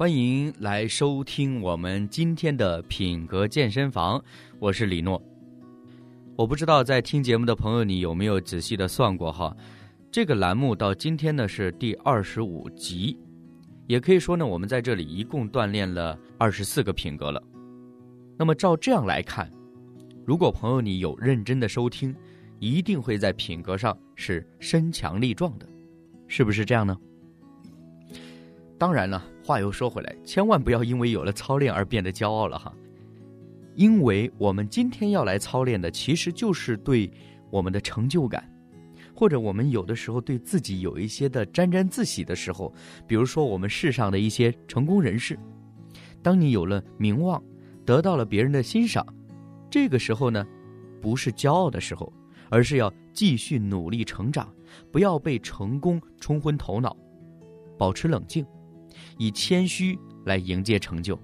欢迎来收听我们今天的品格健身房，我是李诺。我不知道在听节目的朋友，你有没有仔细的算过哈？这个栏目到今天呢是第二十五集，也可以说呢，我们在这里一共锻炼了二十四个品格了。那么照这样来看，如果朋友你有认真的收听，一定会在品格上是身强力壮的，是不是这样呢？当然了，话又说回来，千万不要因为有了操练而变得骄傲了哈。因为我们今天要来操练的，其实就是对我们的成就感，或者我们有的时候对自己有一些的沾沾自喜的时候，比如说我们世上的一些成功人士，当你有了名望，得到了别人的欣赏，这个时候呢，不是骄傲的时候，而是要继续努力成长，不要被成功冲昏头脑，保持冷静。以谦虚来迎接成就，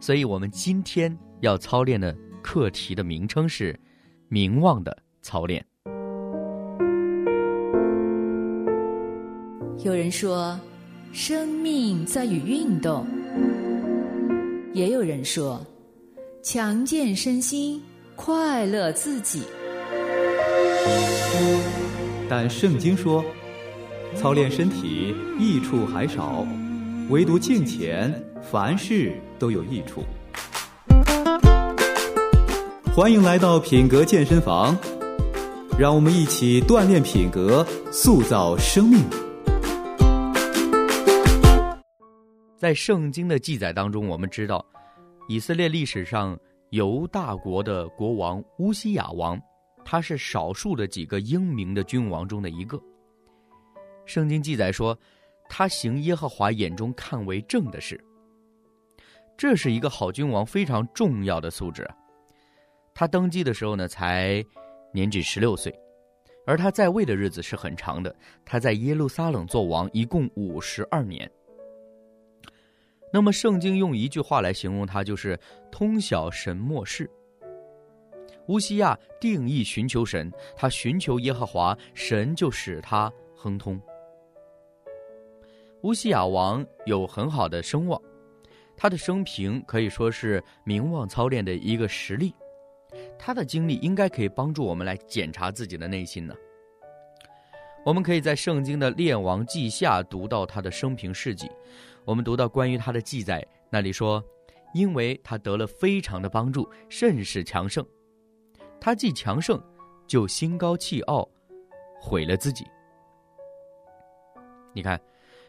所以我们今天要操练的课题的名称是“名望的操练”。有人说，生命在于运动；也有人说，强健身心，快乐自己。但圣经说。操练身体益处还少，唯独敬虔，凡事都有益处。欢迎来到品格健身房，让我们一起锻炼品格，塑造生命。在圣经的记载当中，我们知道，以色列历史上犹大国的国王乌西雅王，他是少数的几个英明的君王中的一个。圣经记载说，他行耶和华眼中看为正的事。这是一个好君王非常重要的素质。他登基的时候呢，才年仅十六岁，而他在位的日子是很长的。他在耶路撒冷做王一共五十二年。那么，圣经用一句话来形容他，就是通晓神末世。乌西亚定义寻求神，他寻求耶和华，神就使他亨通。乌西雅王有很好的声望，他的生平可以说是名望操练的一个实例。他的经历应该可以帮助我们来检查自己的内心呢。我们可以在圣经的《列王记下》读到他的生平事迹。我们读到关于他的记载，那里说，因为他得了非常的帮助，甚是强盛。他既强盛，就心高气傲，毁了自己。你看。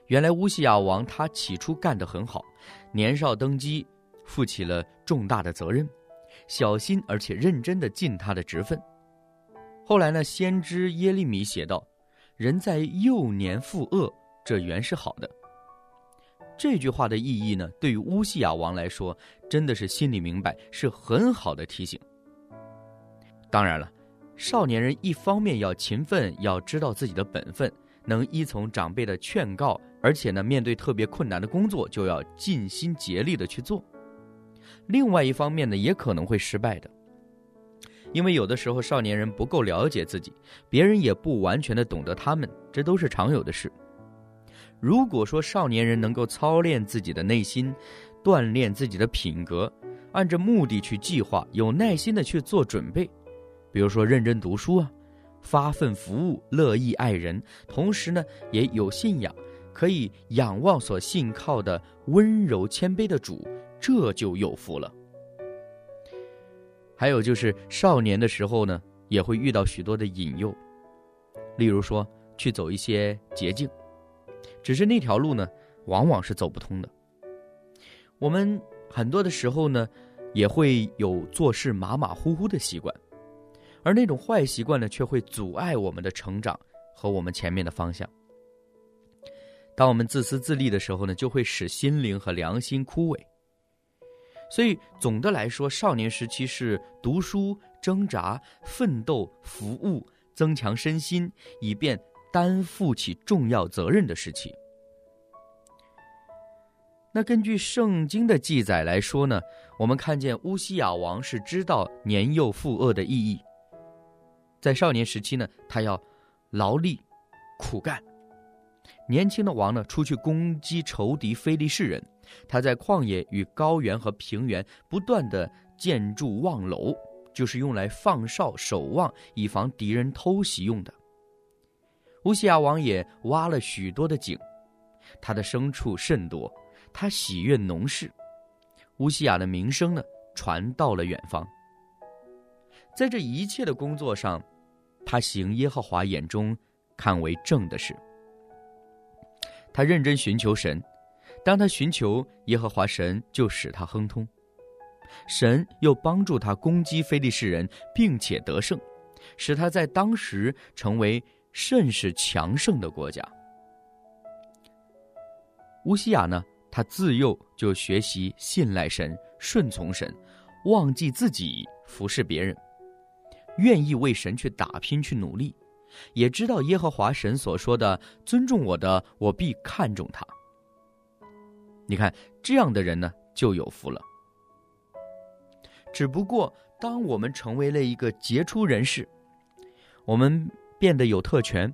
原来乌西亚王他起初干得很好，年少登基，负起了重大的责任，小心而且认真地尽他的职分。后来呢，先知耶利米写道：“人在幼年负恶，这原是好的。”这句话的意义呢，对于乌西亚王来说，真的是心里明白，是很好的提醒。当然了，少年人一方面要勤奋，要知道自己的本分，能依从长辈的劝告。而且呢，面对特别困难的工作，就要尽心竭力的去做。另外一方面呢，也可能会失败的，因为有的时候少年人不够了解自己，别人也不完全的懂得他们，这都是常有的事。如果说少年人能够操练自己的内心，锻炼自己的品格，按着目的去计划，有耐心的去做准备，比如说认真读书啊，发奋服务，乐意爱人，同时呢，也有信仰。可以仰望所信靠的温柔谦卑的主，这就有福了。还有就是少年的时候呢，也会遇到许多的引诱，例如说去走一些捷径，只是那条路呢，往往是走不通的。我们很多的时候呢，也会有做事马马虎虎的习惯，而那种坏习惯呢，却会阻碍我们的成长和我们前面的方向。当我们自私自利的时候呢，就会使心灵和良心枯萎。所以总的来说，少年时期是读书、挣扎、奋斗、服务、增强身心，以便担负起重要责任的时期。那根据圣经的记载来说呢，我们看见乌西亚王是知道年幼负恶的意义。在少年时期呢，他要劳力苦干。年轻的王呢，出去攻击仇敌非利士人。他在旷野与高原和平原不断的建筑望楼，就是用来放哨守望，以防敌人偷袭用的。乌西亚王也挖了许多的井，他的牲畜甚多，他喜悦农事。乌西亚的名声呢，传到了远方。在这一切的工作上，他行耶和华眼中看为正的事。他认真寻求神。当他寻求耶和华神，就使他亨通；神又帮助他攻击非利士人，并且得胜，使他在当时成为甚是强盛的国家。乌西亚呢，他自幼就学习信赖神、顺从神，忘记自己服侍别人，愿意为神去打拼、去努力，也知道耶和华神所说的：“尊重我的，我必看重他。”你看，这样的人呢就有福了。只不过，当我们成为了一个杰出人士，我们变得有特权、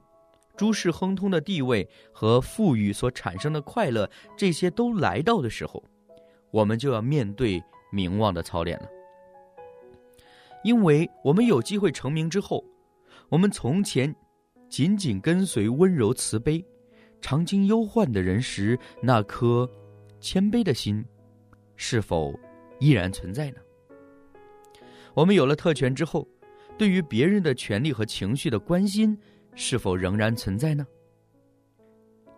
诸事亨通的地位和富裕所产生的快乐，这些都来到的时候，我们就要面对名望的操练了。因为我们有机会成名之后，我们从前紧紧跟随温柔慈悲、常经忧患的人时，那颗。谦卑的心，是否依然存在呢？我们有了特权之后，对于别人的权利和情绪的关心，是否仍然存在呢？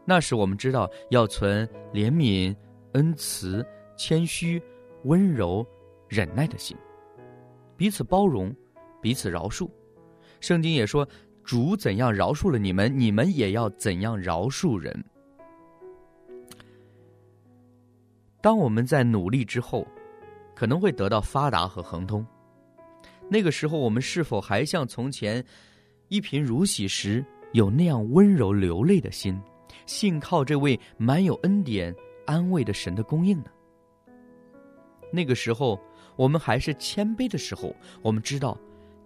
那时我们知道要存怜悯、恩慈、谦虚、温柔、忍耐的心，彼此包容，彼此饶恕。圣经也说：“主怎样饶恕了你们，你们也要怎样饶恕人。”当我们在努力之后，可能会得到发达和亨通。那个时候，我们是否还像从前一贫如洗时有那样温柔流泪的心，信靠这位满有恩典、安慰的神的供应呢？那个时候，我们还是谦卑的时候，我们知道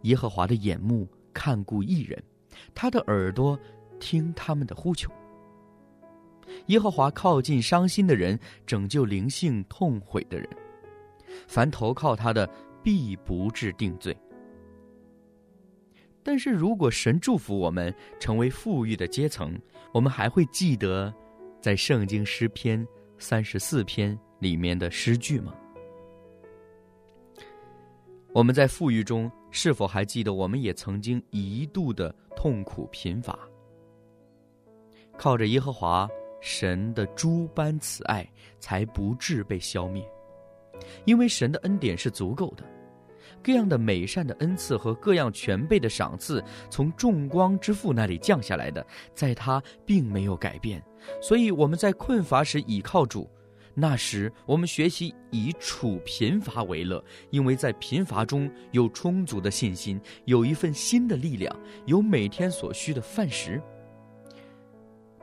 耶和华的眼目看顾艺人，他的耳朵听他们的呼求。耶和华靠近伤心的人，拯救灵性痛悔的人。凡投靠他的，必不致定罪。但是如果神祝福我们成为富裕的阶层，我们还会记得在圣经诗篇三十四篇里面的诗句吗？我们在富裕中是否还记得我们也曾经一度的痛苦贫乏？靠着耶和华。神的诸般慈爱才不致被消灭，因为神的恩典是足够的，各样的美善的恩赐和各样全备的赏赐，从众光之父那里降下来的，在他并没有改变。所以我们在困乏时倚靠主，那时我们学习以处贫乏为乐，因为在贫乏中有充足的信心，有一份新的力量，有每天所需的饭食。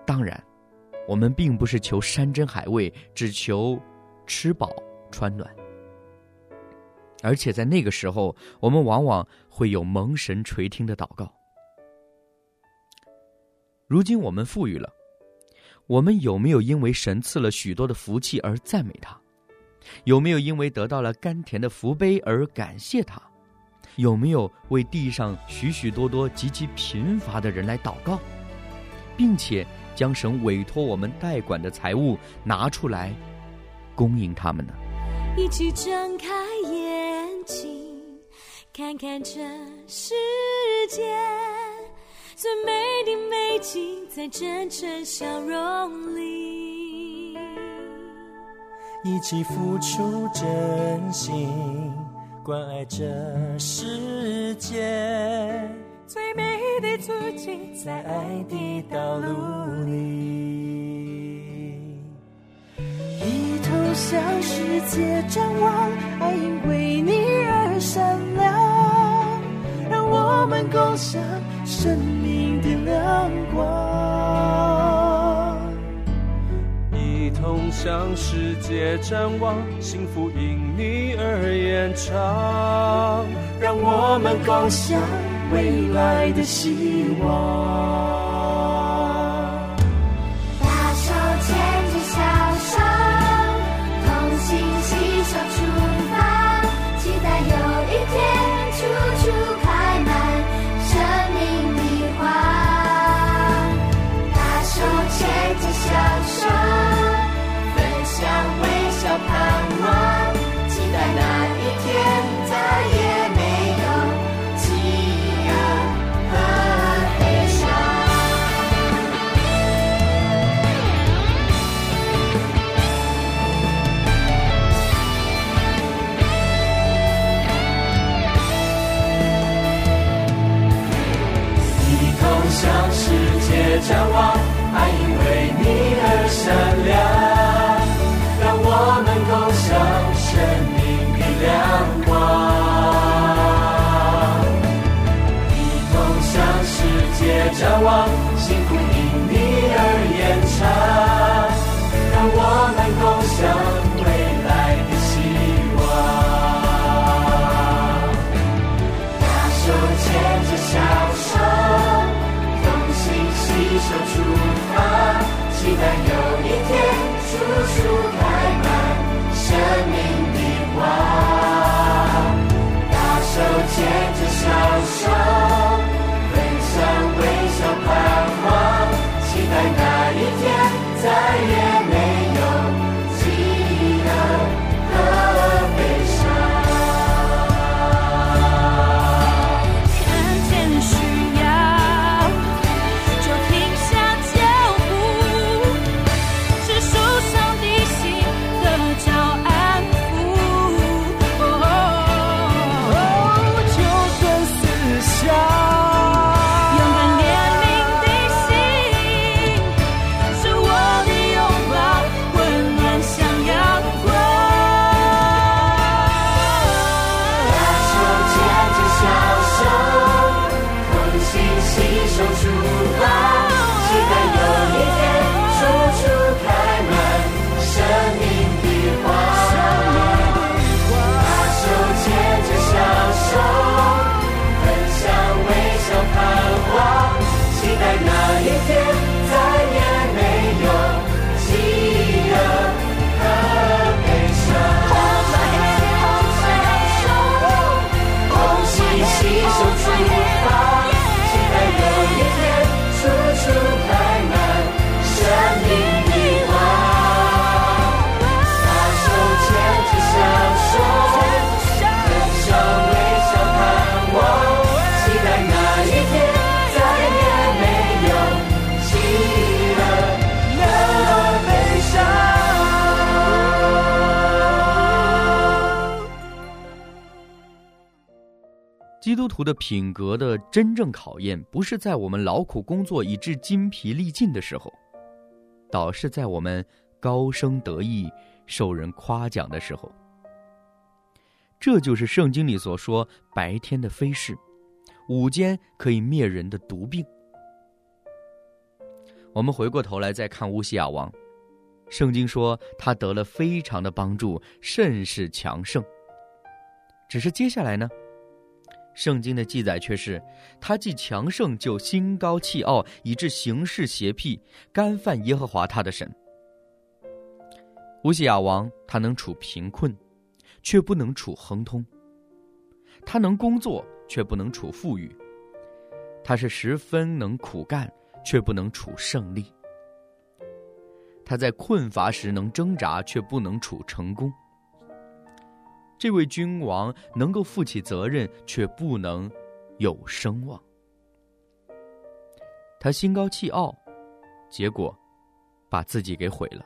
当然。我们并不是求山珍海味，只求吃饱穿暖。而且在那个时候，我们往往会有蒙神垂听的祷告。如今我们富裕了，我们有没有因为神赐了许多的福气而赞美他？有没有因为得到了甘甜的福杯而感谢他？有没有为地上许许多多极其贫乏的人来祷告，并且？将神委托我们代管的财物拿出来，供应他们呢？一起睁开眼睛，看看这世界，最美的美景在真诚笑容里，一起付出真心，关爱这世界。最美的足迹在爱的道路里，一头向世界张望，爱因为你而闪亮，让我们共享。生命的亮光，一同向世界展望，幸福因你而延长，让我们共享未来的希望。着督徒的品格的真正考验，不是在我们劳苦工作以致筋疲力尽的时候，倒是在我们高声得意、受人夸奖的时候。这就是圣经里所说白天的飞逝，午间可以灭人的毒病。我们回过头来再看乌西亚王，圣经说他得了非常的帮助，甚是强盛。只是接下来呢？圣经的记载却是，他既强盛，就心高气傲，以致行事邪僻，干犯耶和华他的神。乌西亚王他能处贫困，却不能处亨通；他能工作，却不能处富裕；他是十分能苦干，却不能处胜利；他在困乏时能挣扎，却不能处成功。这位君王能够负起责任，却不能有声望。他心高气傲，结果把自己给毁了。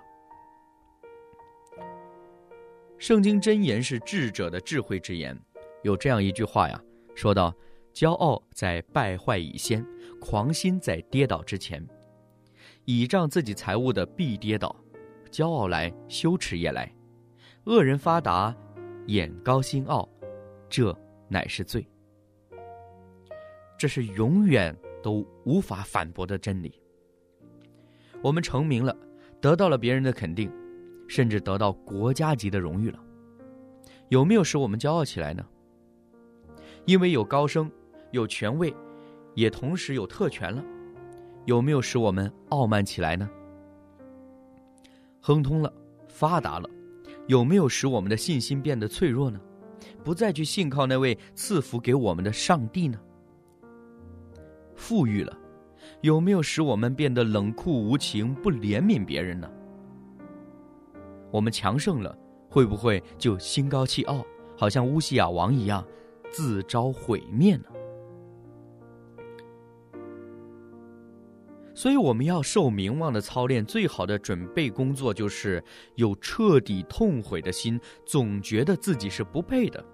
圣经箴言是智者的智慧之言，有这样一句话呀，说道：“骄傲在败坏以先，狂心在跌倒之前。倚仗自己财物的必跌倒，骄傲来羞耻也来。”恶人发达，眼高心傲，这乃是罪。这是永远都无法反驳的真理。我们成名了，得到了别人的肯定，甚至得到国家级的荣誉了，有没有使我们骄傲起来呢？因为有高升，有权位，也同时有特权了，有没有使我们傲慢起来呢？亨通了，发达了，有没有使我们的信心变得脆弱呢？不再去信靠那位赐福给我们的上帝呢？富裕了，有没有使我们变得冷酷无情、不怜悯别人呢？我们强盛了，会不会就心高气傲，好像乌西亚王一样，自招毁灭呢？所以，我们要受名望的操练，最好的准备工作就是有彻底痛悔的心，总觉得自己是不配的，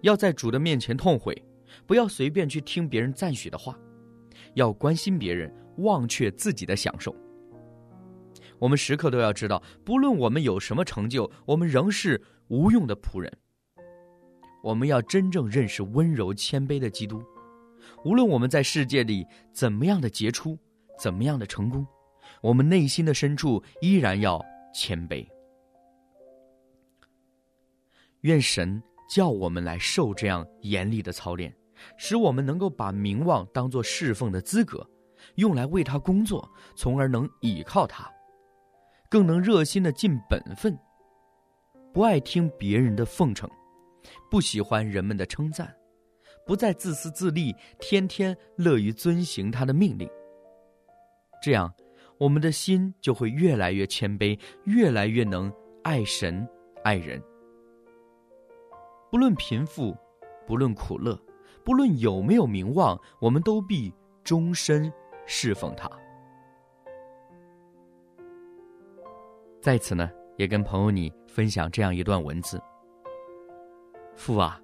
要在主的面前痛悔，不要随便去听别人赞许的话。要关心别人，忘却自己的享受。我们时刻都要知道，不论我们有什么成就，我们仍是无用的仆人。我们要真正认识温柔谦卑的基督。无论我们在世界里怎么样的杰出，怎么样的成功，我们内心的深处依然要谦卑。愿神叫我们来受这样严厉的操练。使我们能够把名望当作侍奉的资格，用来为他工作，从而能倚靠他，更能热心的尽本分，不爱听别人的奉承，不喜欢人们的称赞，不再自私自利，天天乐于遵行他的命令。这样，我们的心就会越来越谦卑，越来越能爱神爱人。不论贫富，不论苦乐。不论有没有名望，我们都必终身侍奉他。在此呢，也跟朋友你分享这样一段文字：父啊，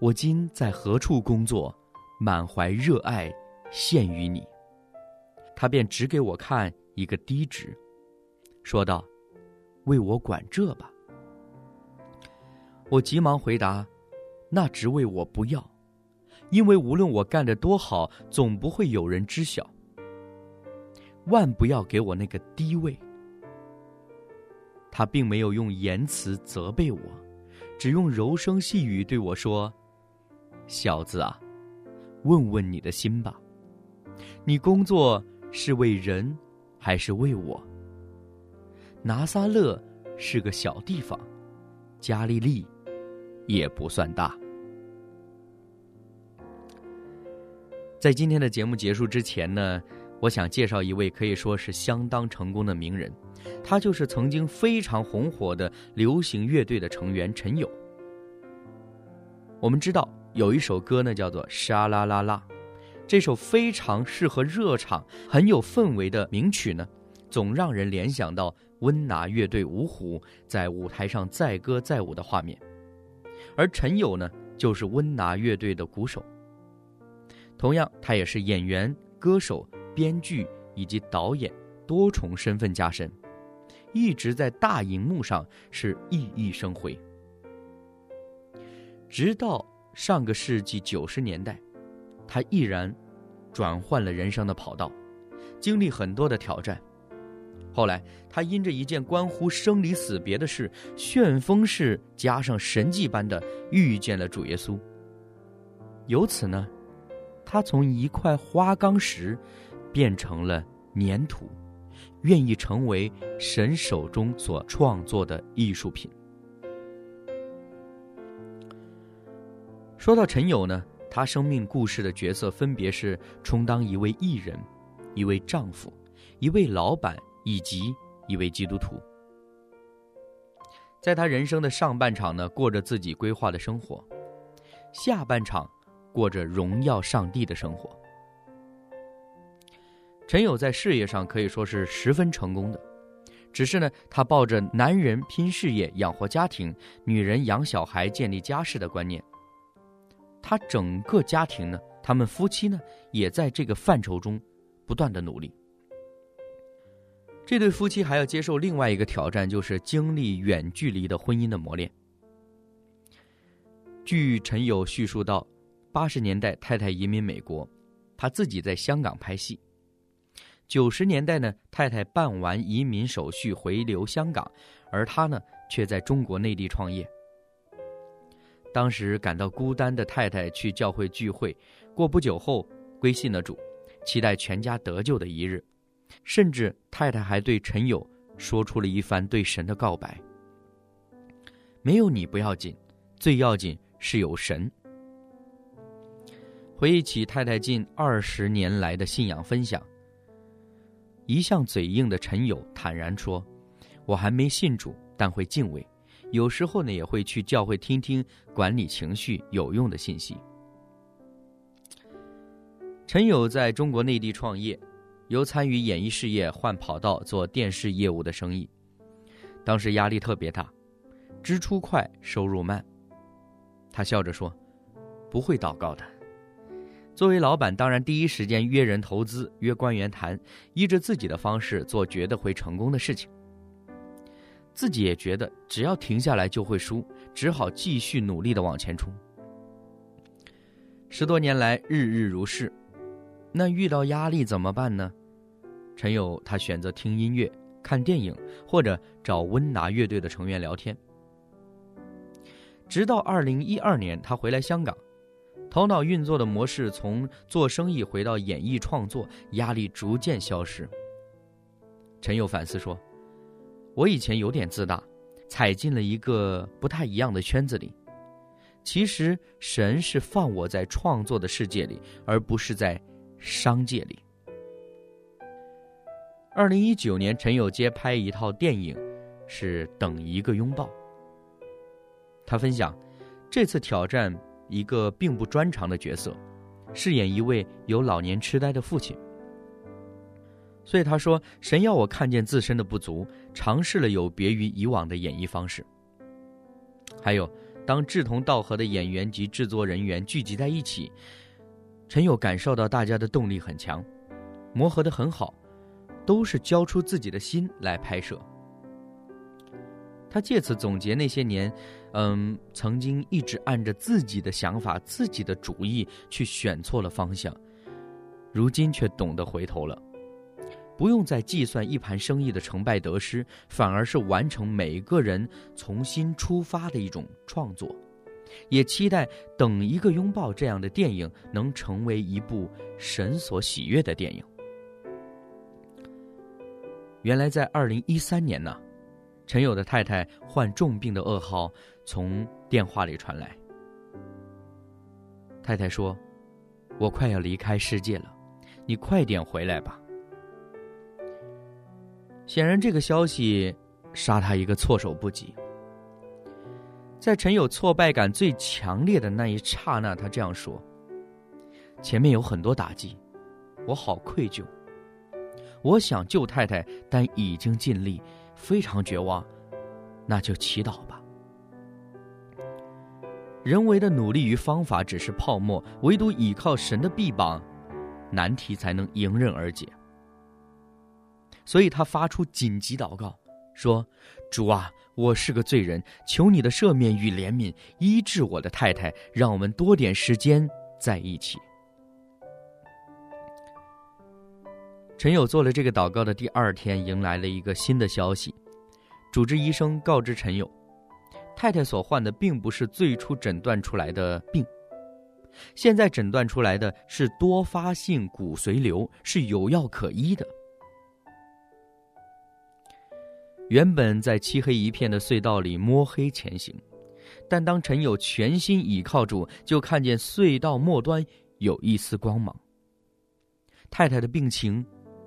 我今在何处工作，满怀热爱献于你。他便指给我看一个低职，说道：“为我管这吧。”我急忙回答：“那职位我不要。”因为无论我干得多好，总不会有人知晓。万不要给我那个低位。他并没有用言辞责备我，只用柔声细语对我说：“小子啊，问问你的心吧，你工作是为人，还是为我？拿撒勒是个小地方，加利利也不算大。”在今天的节目结束之前呢，我想介绍一位可以说是相当成功的名人，他就是曾经非常红火的流行乐队的成员陈友。我们知道有一首歌呢叫做《沙啦啦啦》，这首非常适合热场、很有氛围的名曲呢，总让人联想到温拿乐队五虎在舞台上载歌载舞的画面，而陈友呢就是温拿乐队的鼓手。同样，他也是演员、歌手、编剧以及导演多重身份加身，一直在大荧幕上是熠熠生辉。直到上个世纪九十年代，他毅然转换了人生的跑道，经历很多的挑战。后来，他因着一件关乎生离死别的事，旋风式加上神迹般的遇见了主耶稣。由此呢。他从一块花岗石变成了粘土，愿意成为神手中所创作的艺术品。说到陈友呢，他生命故事的角色分别是充当一位艺人、一位丈夫、一位老板以及一位基督徒。在他人生的上半场呢，过着自己规划的生活；下半场。过着荣耀上帝的生活。陈友在事业上可以说是十分成功的，只是呢，他抱着男人拼事业养活家庭，女人养小孩建立家室的观念。他整个家庭呢，他们夫妻呢，也在这个范畴中不断的努力。这对夫妻还要接受另外一个挑战，就是经历远距离的婚姻的磨练。据陈友叙述到，八十年代太太移民美国，他自己在香港拍戏。九十年代呢，太太办完移民手续回流香港，而他呢却在中国内地创业。当时感到孤单的太太去教会聚会，过不久后归信了主，期待全家得救的一日。甚至太太还对陈友说出了一番对神的告白：“没有你不要紧，最要紧是有神。”回忆起太太近二十年来的信仰分享，一向嘴硬的陈友坦然说：“我还没信主，但会敬畏，有时候呢也会去教会听听管理情绪有用的信息。”陈友在中国内地创业。由参与演艺事业换跑道做电视业务的生意，当时压力特别大，支出快，收入慢。他笑着说：“不会祷告的。”作为老板，当然第一时间约人投资，约官员谈，依着自己的方式做，觉得会成功的事情。自己也觉得只要停下来就会输，只好继续努力的往前冲。十多年来，日日如是。那遇到压力怎么办呢？陈友他选择听音乐、看电影，或者找温拿乐队的成员聊天。直到二零一二年，他回来香港，头脑运作的模式从做生意回到演艺创作，压力逐渐消失。陈友反思说：“我以前有点自大，踩进了一个不太一样的圈子里。其实神是放我在创作的世界里，而不是在。”商界里，二零一九年，陈友接拍一套电影，是《等一个拥抱》。他分享，这次挑战一个并不专长的角色，饰演一位有老年痴呆的父亲。所以他说：“神要我看见自身的不足，尝试了有别于以往的演绎方式。还有，当志同道合的演员及制作人员聚集在一起。”陈友感受到大家的动力很强，磨合的很好，都是交出自己的心来拍摄。他借此总结那些年，嗯，曾经一直按着自己的想法、自己的主意去选错了方向，如今却懂得回头了，不用再计算一盘生意的成败得失，反而是完成每个人重新出发的一种创作。也期待《等一个拥抱》这样的电影能成为一部神所喜悦的电影。原来在二零一三年呢，陈友的太太患重病的噩耗从电话里传来。太太说：“我快要离开世界了，你快点回来吧。”显然，这个消息杀他一个措手不及。在陈友挫败感最强烈的那一刹那，他这样说：“前面有很多打击，我好愧疚。我想救太太，但已经尽力，非常绝望。那就祈祷吧。人为的努力与方法只是泡沫，唯独倚靠神的臂膀，难题才能迎刃而解。所以他发出紧急祷告，说：‘主啊！’”我是个罪人，求你的赦免与怜悯，医治我的太太，让我们多点时间在一起。陈友做了这个祷告的第二天，迎来了一个新的消息：主治医生告知陈友，太太所患的并不是最初诊断出来的病，现在诊断出来的是多发性骨髓瘤，是有药可医的。原本在漆黑一片的隧道里摸黑前行，但当陈友全心倚靠主，就看见隧道末端有一丝光芒。太太的病情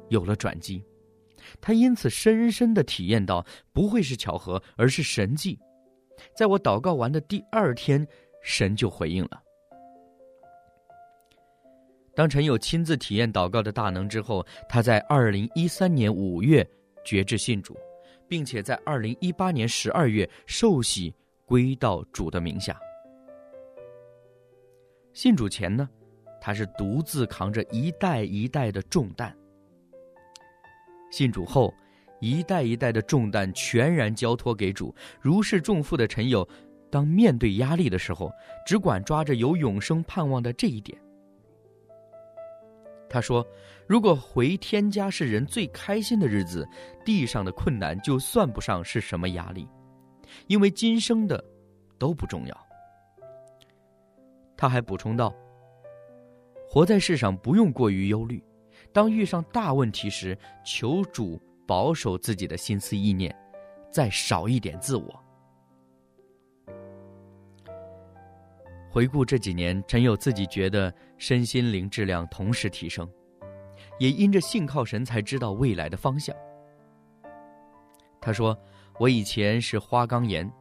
有了转机，他因此深深的体验到，不会是巧合，而是神迹。在我祷告完的第二天，神就回应了。当陈友亲自体验祷告的大能之后，他在二零一三年五月决志信主。并且在二零一八年十二月受洗归到主的名下。信主前呢，他是独自扛着一代一代的重担。信主后，一代一代的重担全然交托给主，如释重负的陈友，当面对压力的时候，只管抓着有永生盼望的这一点。他说：“如果回天家是人最开心的日子，地上的困难就算不上是什么压力，因为今生的都不重要。”他还补充道：“活在世上不用过于忧虑，当遇上大问题时，求主保守自己的心思意念，再少一点自我。”回顾这几年，陈友自己觉得身心灵质量同时提升，也因着信靠神，才知道未来的方向。他说：“我以前是花岗岩，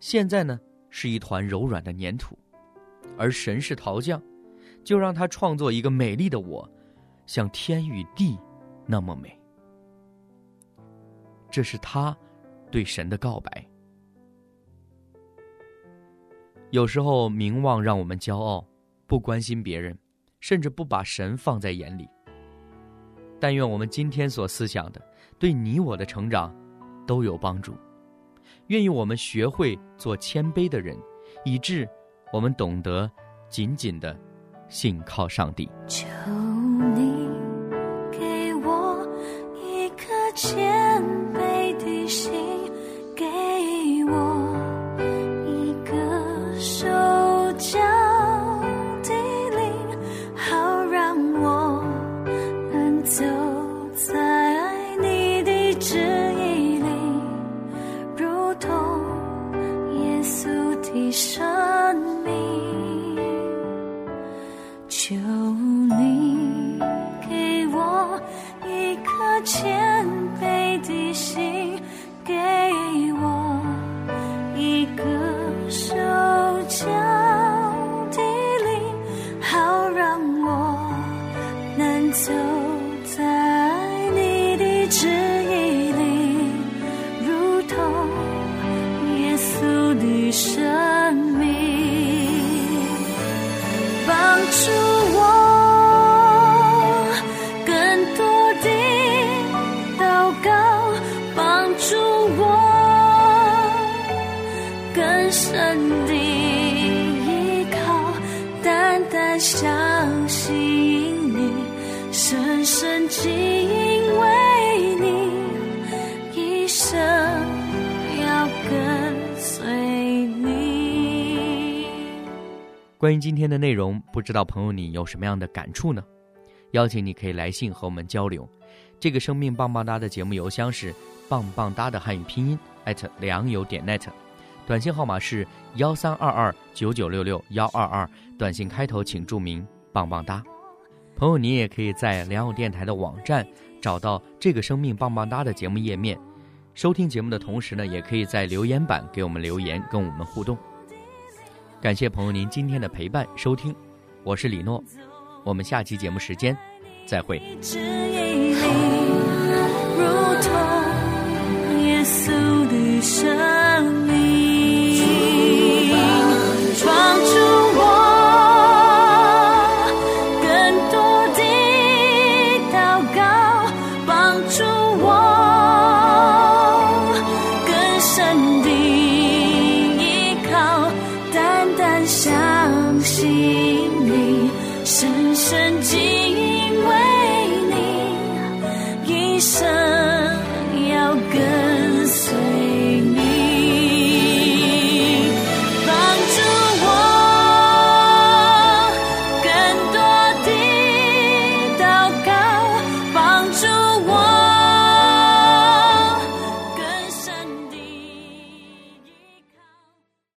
现在呢是一团柔软的粘土，而神是陶匠，就让他创作一个美丽的我，像天与地那么美。”这是他对神的告白。有时候名望让我们骄傲，不关心别人，甚至不把神放在眼里。但愿我们今天所思想的，对你我的成长都有帮助。愿意我们学会做谦卑的人，以致我们懂得紧紧的信靠上帝。求你帮助我更深的依靠，单单相信你，深深敬畏你，一生要跟随你。关于今天的内容，不知道朋友你有什么样的感触呢？邀请你可以来信和我们交流。这个生命棒棒哒的节目邮箱是棒棒哒的汉语拼音艾特良友点 net，短信号码是幺三二二九九六六幺二二，短信开头请注明棒棒哒。朋友，你也可以在良友电台的网站找到这个生命棒棒哒的节目页面，收听节目的同时呢，也可以在留言板给我们留言，跟我们互动。感谢朋友您今天的陪伴收听，我是李诺，我们下期节目时间再会。旨意里。素女神